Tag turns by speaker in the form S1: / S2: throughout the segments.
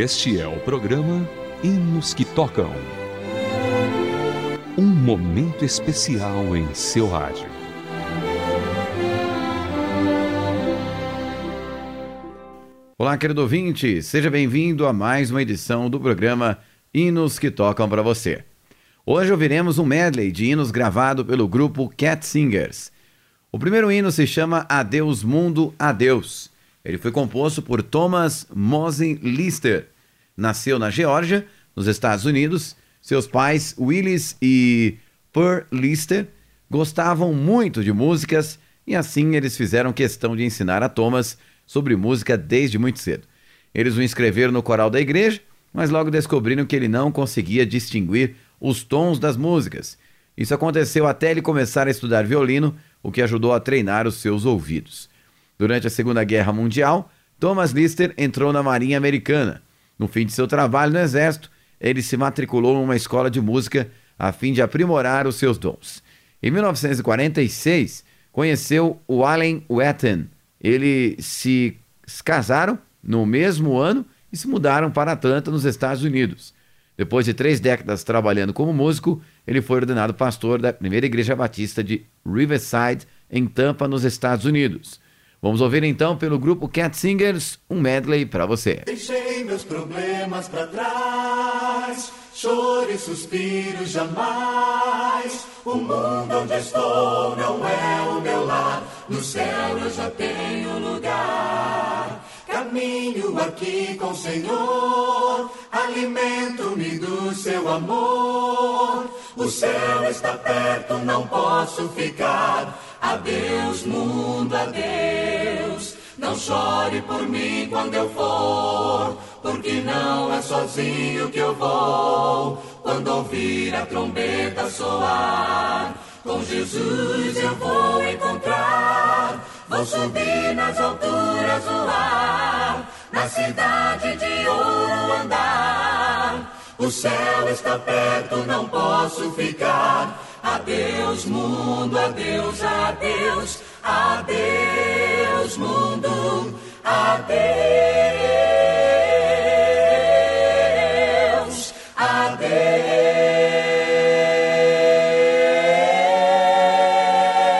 S1: Este é o programa Hinos que Tocam. Um momento especial em seu rádio.
S2: Olá, querido ouvinte, seja bem-vindo a mais uma edição do programa Hinos que Tocam para você. Hoje ouviremos um medley de hinos gravado pelo grupo Cat Singers. O primeiro hino se chama Adeus Mundo, Adeus. Ele foi composto por Thomas Mosen Lister. Nasceu na Geórgia, nos Estados Unidos. Seus pais, Willis e Pearl Lister, gostavam muito de músicas e assim eles fizeram questão de ensinar a Thomas sobre música desde muito cedo. Eles o inscreveram no coral da igreja, mas logo descobriram que ele não conseguia distinguir os tons das músicas. Isso aconteceu até ele começar a estudar violino, o que ajudou a treinar os seus ouvidos. Durante a Segunda Guerra Mundial, Thomas Lister entrou na Marinha Americana. No fim de seu trabalho no Exército, ele se matriculou numa escola de música a fim de aprimorar os seus dons. Em 1946, conheceu o Allen Wetton, eles se casaram no mesmo ano e se mudaram para Atlanta, nos Estados Unidos. Depois de três décadas trabalhando como músico, ele foi ordenado pastor da primeira igreja batista de Riverside, em Tampa, nos Estados Unidos. Vamos ouvir então pelo grupo Cat Singers um medley para você.
S3: Deixei meus problemas para trás, choro e suspiro jamais. O mundo onde estou não é o meu lar, no céu eu já tenho lugar. Caminho aqui com o Senhor, alimento-me do seu amor. O céu está perto, não posso ficar. Adeus, mundo, adeus. Não chore por mim quando eu for, porque não é sozinho que eu vou. Quando ouvir a trombeta soar, com Jesus eu vou encontrar. Vou subir nas alturas voar, na cidade de ouro andar. O céu está perto, não posso ficar. Adeus, mundo, adeus, adeus, adeus, mundo, adeus,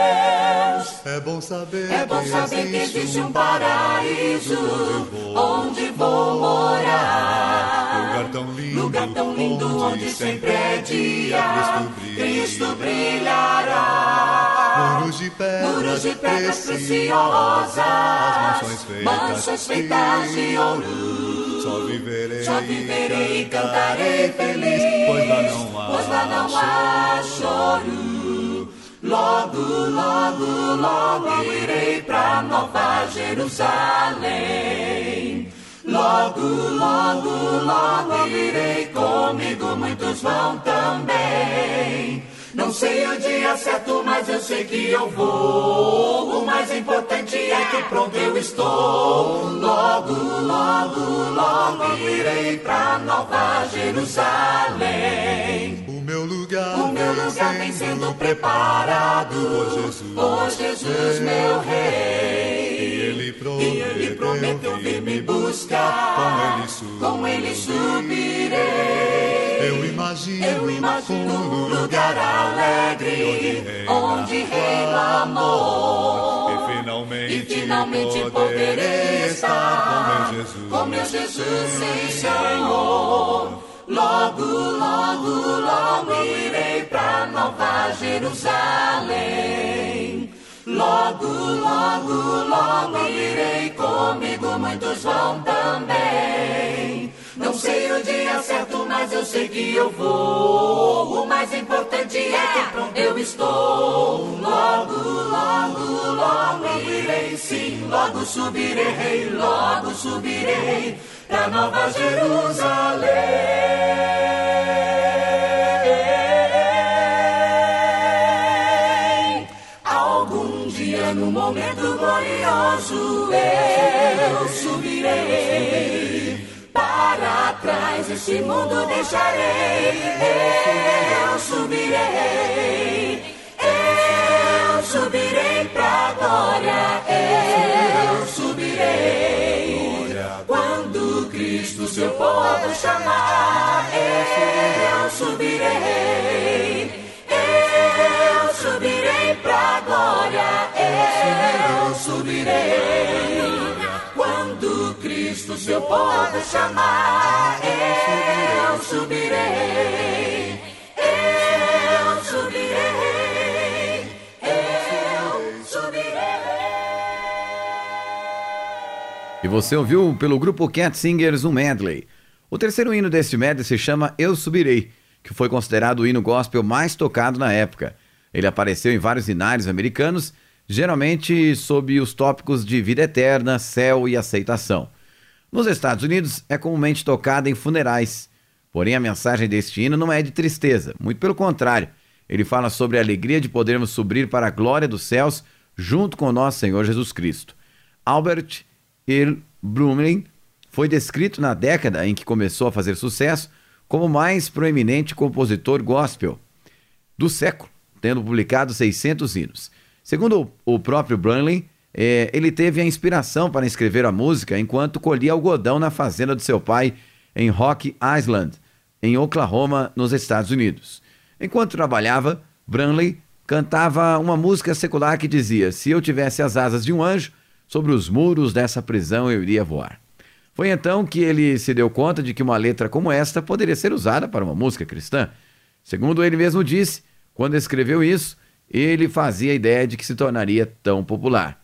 S3: adeus.
S4: É bom saber,
S3: É bom saber que existe um paraíso onde vou morar.
S4: Lugar tão lindo,
S3: Lugar tão lindo onde sempre é dia, Cristo brilhará.
S4: Muros de pedras,
S3: Muros de pedras
S4: preciosas,
S3: preciosas,
S4: mansões feitas,
S3: mansões feitas de ouro.
S4: Só viverei,
S3: Só viverei e cantarei feliz,
S4: pois lá não há,
S3: pois lá não há choro. Logo, logo, logo irei pra Nova Jerusalém. Logo, logo, logo irei comigo, muitos vão também. Não sei o dia certo, mas eu sei que eu vou. O mais importante é que pronto eu estou. Logo, logo, logo irei pra Nova Jerusalém.
S4: O meu lugar,
S3: O meu lugar vem sendo preparado
S4: Por Jesus.
S3: por Jesus, meu rei.
S4: E ele
S3: E ele prometeu vir me buscar.
S4: Com ele subirei.
S3: Com ele subirei.
S4: Eu imagino,
S3: Eu imagino
S4: um
S3: lugar alegre onde reina amor.
S4: E finalmente,
S3: E finalmente poderei estar
S4: com meu Jesus.
S3: com meu Jesus Senhor. Logo, logo, logo irei pra Nova Jerusalém. Logo, logo, logo irei comigo, muitos vão também. Não sei o dia certo, mas eu sei que eu vou. O mais importante é que pronto eu estou. Logo, logo, logo irei sim, logo subirei, logo subirei pra Nova Jerusalém. Momento glorioso eu subirei. Para trás esse mundo deixarei. Eu subirei. Eu subirei pra glória. Eu subirei. Quando Cristo Cristo seu povo chamar, eu subirei. Eu subirei pra Cristo seu povo chamar, eu subirei. Eu subirei. Eu subirei.
S2: E você ouviu pelo grupo Cat Singers um medley. O terceiro hino deste medley se chama Eu Subirei, que foi considerado o hino gospel mais tocado na época. Ele apareceu em vários hinários americanos, geralmente sob os tópicos de vida eterna, céu e aceitação. Nos Estados Unidos é comumente tocado em funerais. Porém, a mensagem deste hino não é de tristeza, muito pelo contrário. Ele fala sobre a alegria de podermos subir para a glória dos céus junto com nosso Senhor Jesus Cristo. Albert Earl Brumlin foi descrito na década em que começou a fazer sucesso como o mais proeminente compositor gospel do século, tendo publicado 600 hinos. Segundo o próprio Brumlin, eh, ele teve a inspiração para escrever a música enquanto colhia algodão na fazenda do seu pai em Rock Island, em Oklahoma, nos Estados Unidos. Enquanto trabalhava, Brumley cantava uma música secular que dizia: Se eu tivesse as asas de um anjo, sobre os muros dessa prisão eu iria voar. Foi então que ele se deu conta de que uma letra como esta poderia ser usada para uma música cristã. Segundo ele mesmo disse, quando escreveu isso, ele fazia a ideia de que se tornaria tão popular.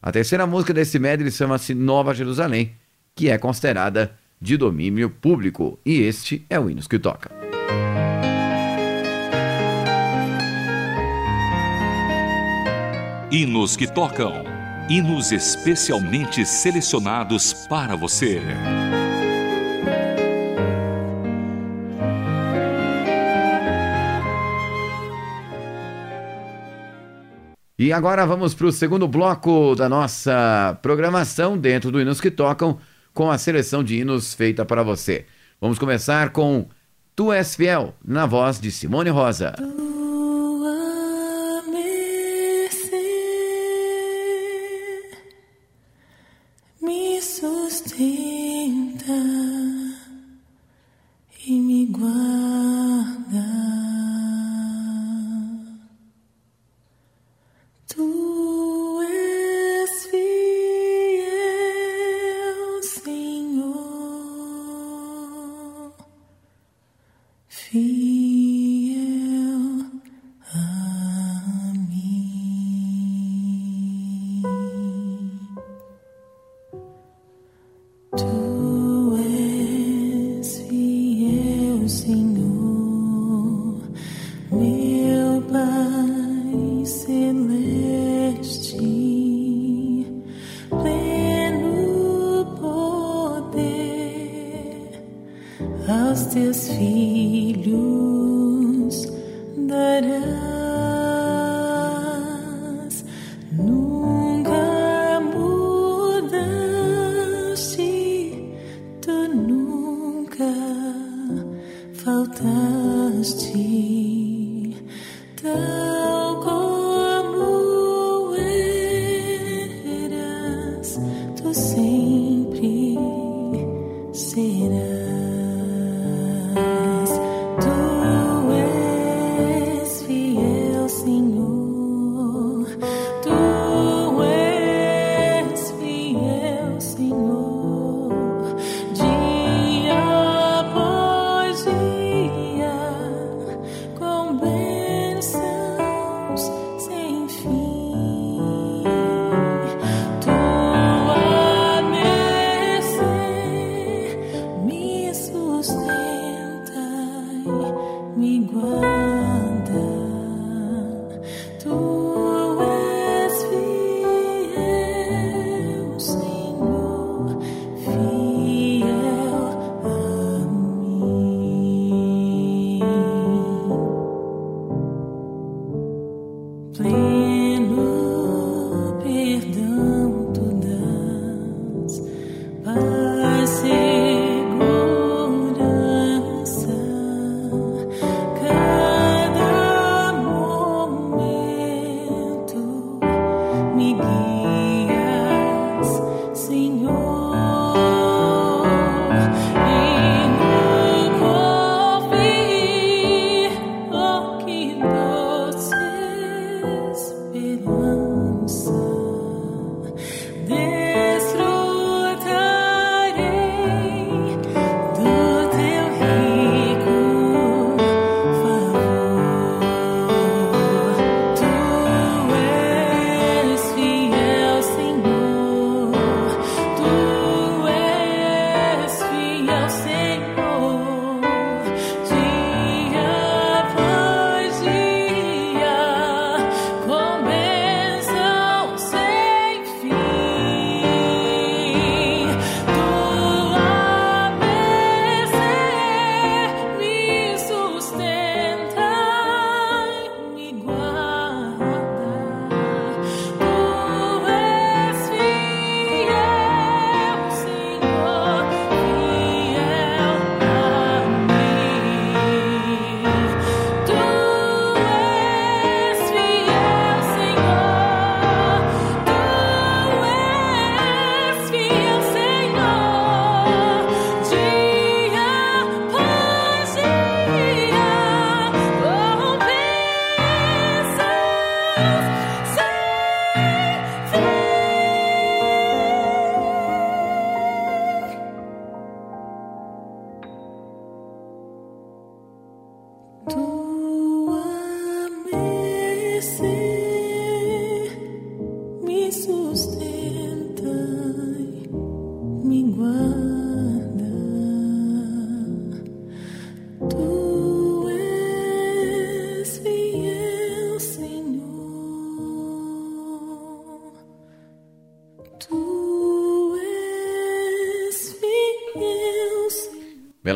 S2: A terceira música desse medley chama-se Nova Jerusalém, que é considerada de domínio público, e este é o Hinos que toca.
S1: Hinos que tocam. Hinos especialmente selecionados para você.
S2: E agora vamos para o segundo bloco da nossa programação dentro do Hinos que Tocam, com a seleção de hinos feita para você. Vamos começar com Tu És Fiel, na voz de Simone Rosa.
S5: Tua faltaste. Tal
S2: Me. guarda.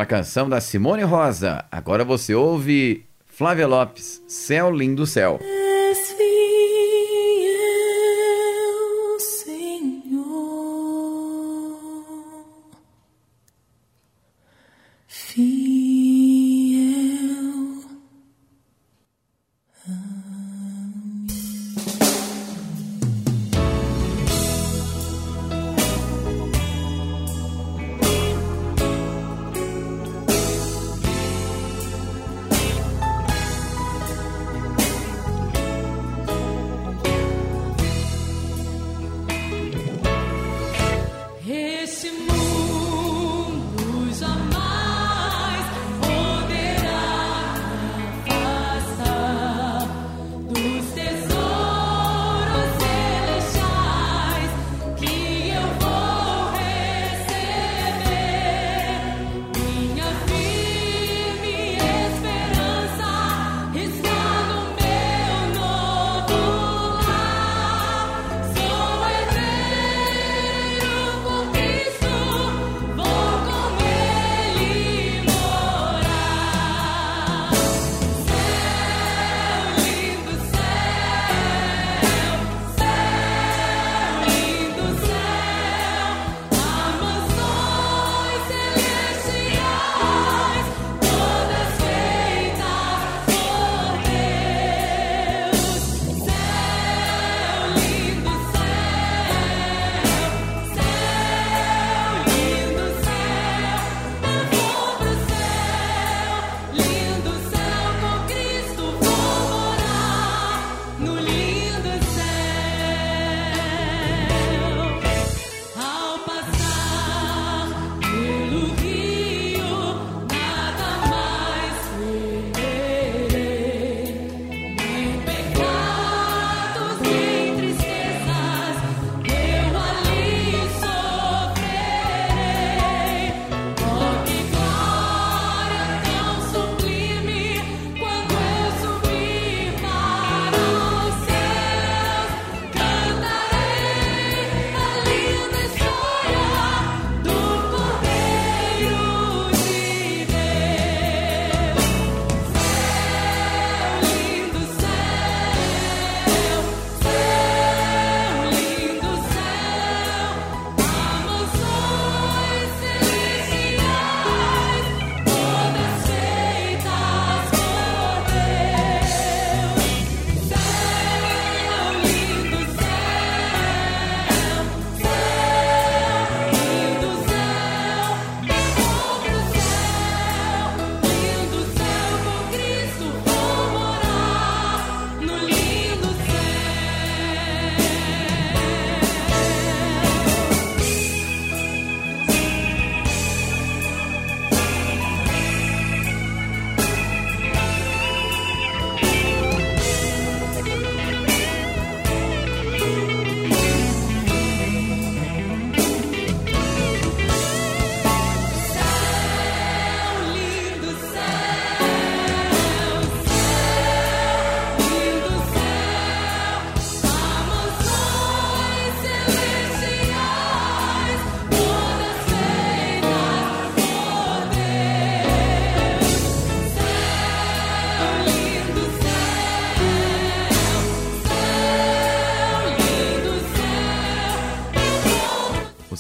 S5: Bela canção da Simone Rosa. Agora você ouve Flávia Lopes, Céu Lindo Céu.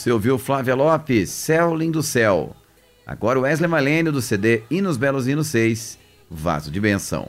S5: Você ouviu Flávia Lopes, Céu Lindo Céu. Agora Wesley Malênio do CD Hinos Belos Hinos 6, Vaso de Benção.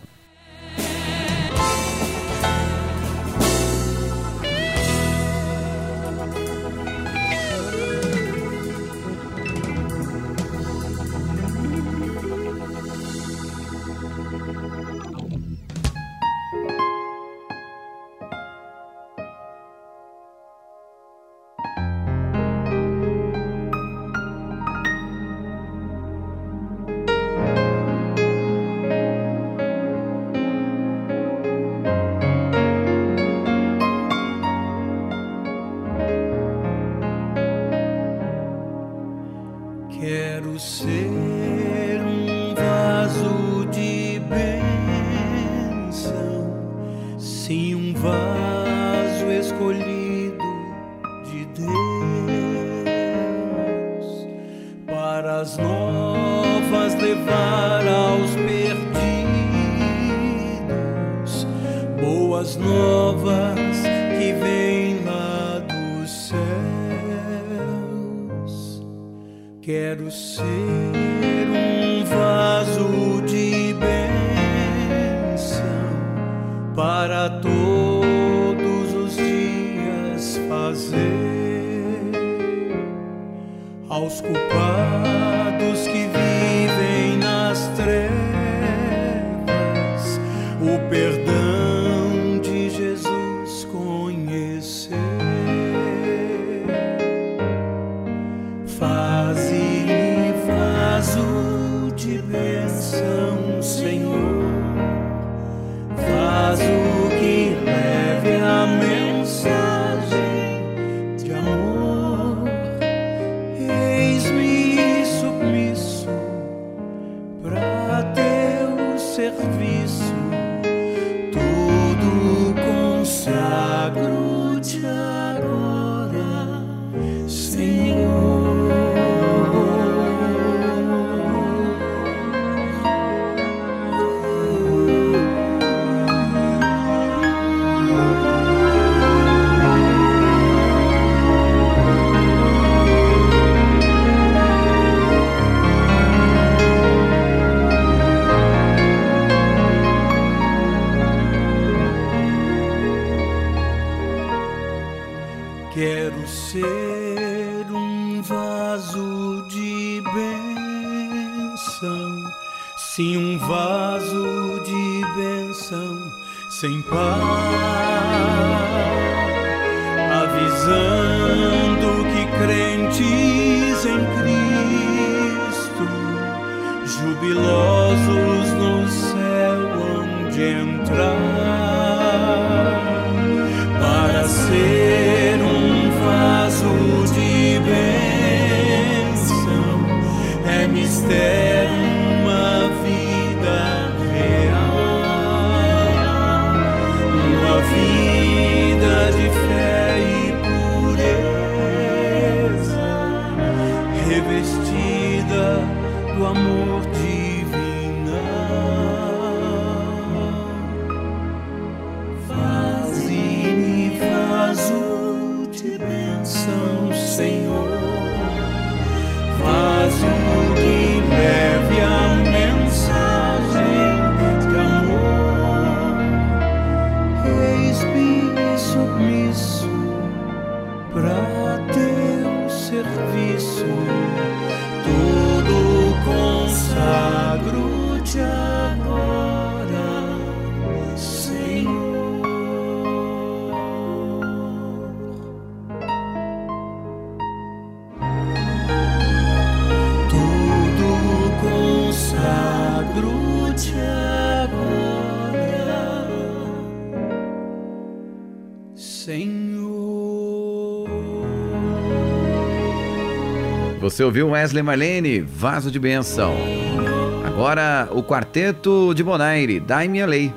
S6: todos os dias fazer aos culpados. serviço. sem par, avisando que crentes em Cristo, jubilosos no céu onde entrar, para ser um vaso de bênção, é mistério.
S2: Você ouviu Wesley Marlene, Vaso de Benção. Agora o quarteto de Bonaire, Dai
S5: Minha Lei.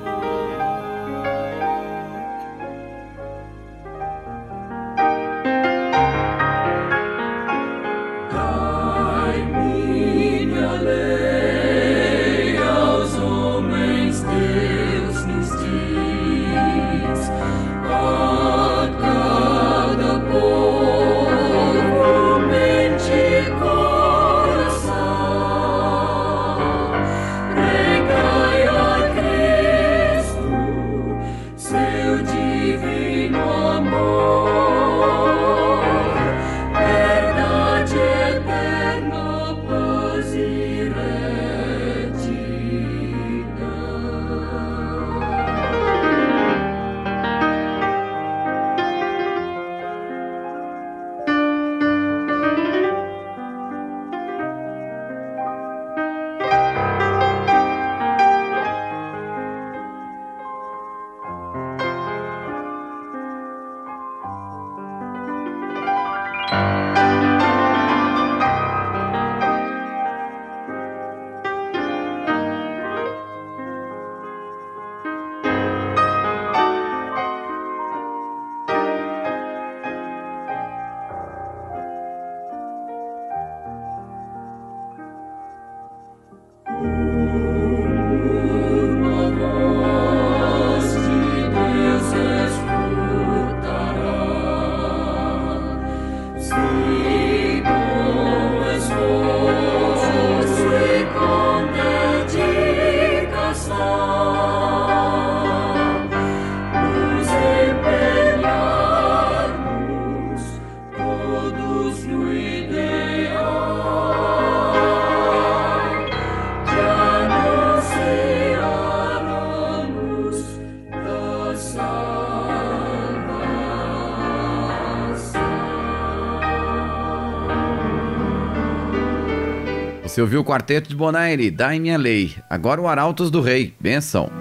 S2: Você ouviu o Quarteto de Bonaire, Dai Minha Lei. Agora o Arautos do Rei, benção.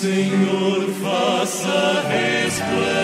S6: Senhor faça resplandecer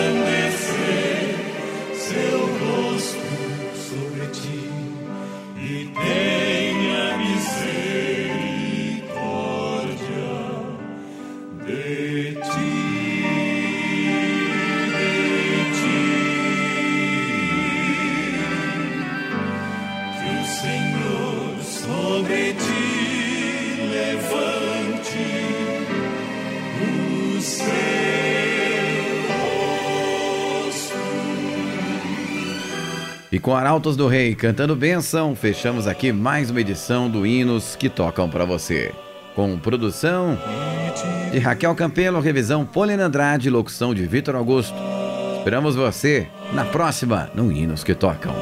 S2: com Arautos do Rei cantando benção, fechamos aqui mais uma edição do Hinos que tocam para você. Com produção de Raquel Campelo, revisão Polina Andrade, locução de Vitor Augusto. Esperamos você na próxima no Hinos que Tocam.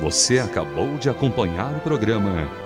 S1: Você acabou de acompanhar o programa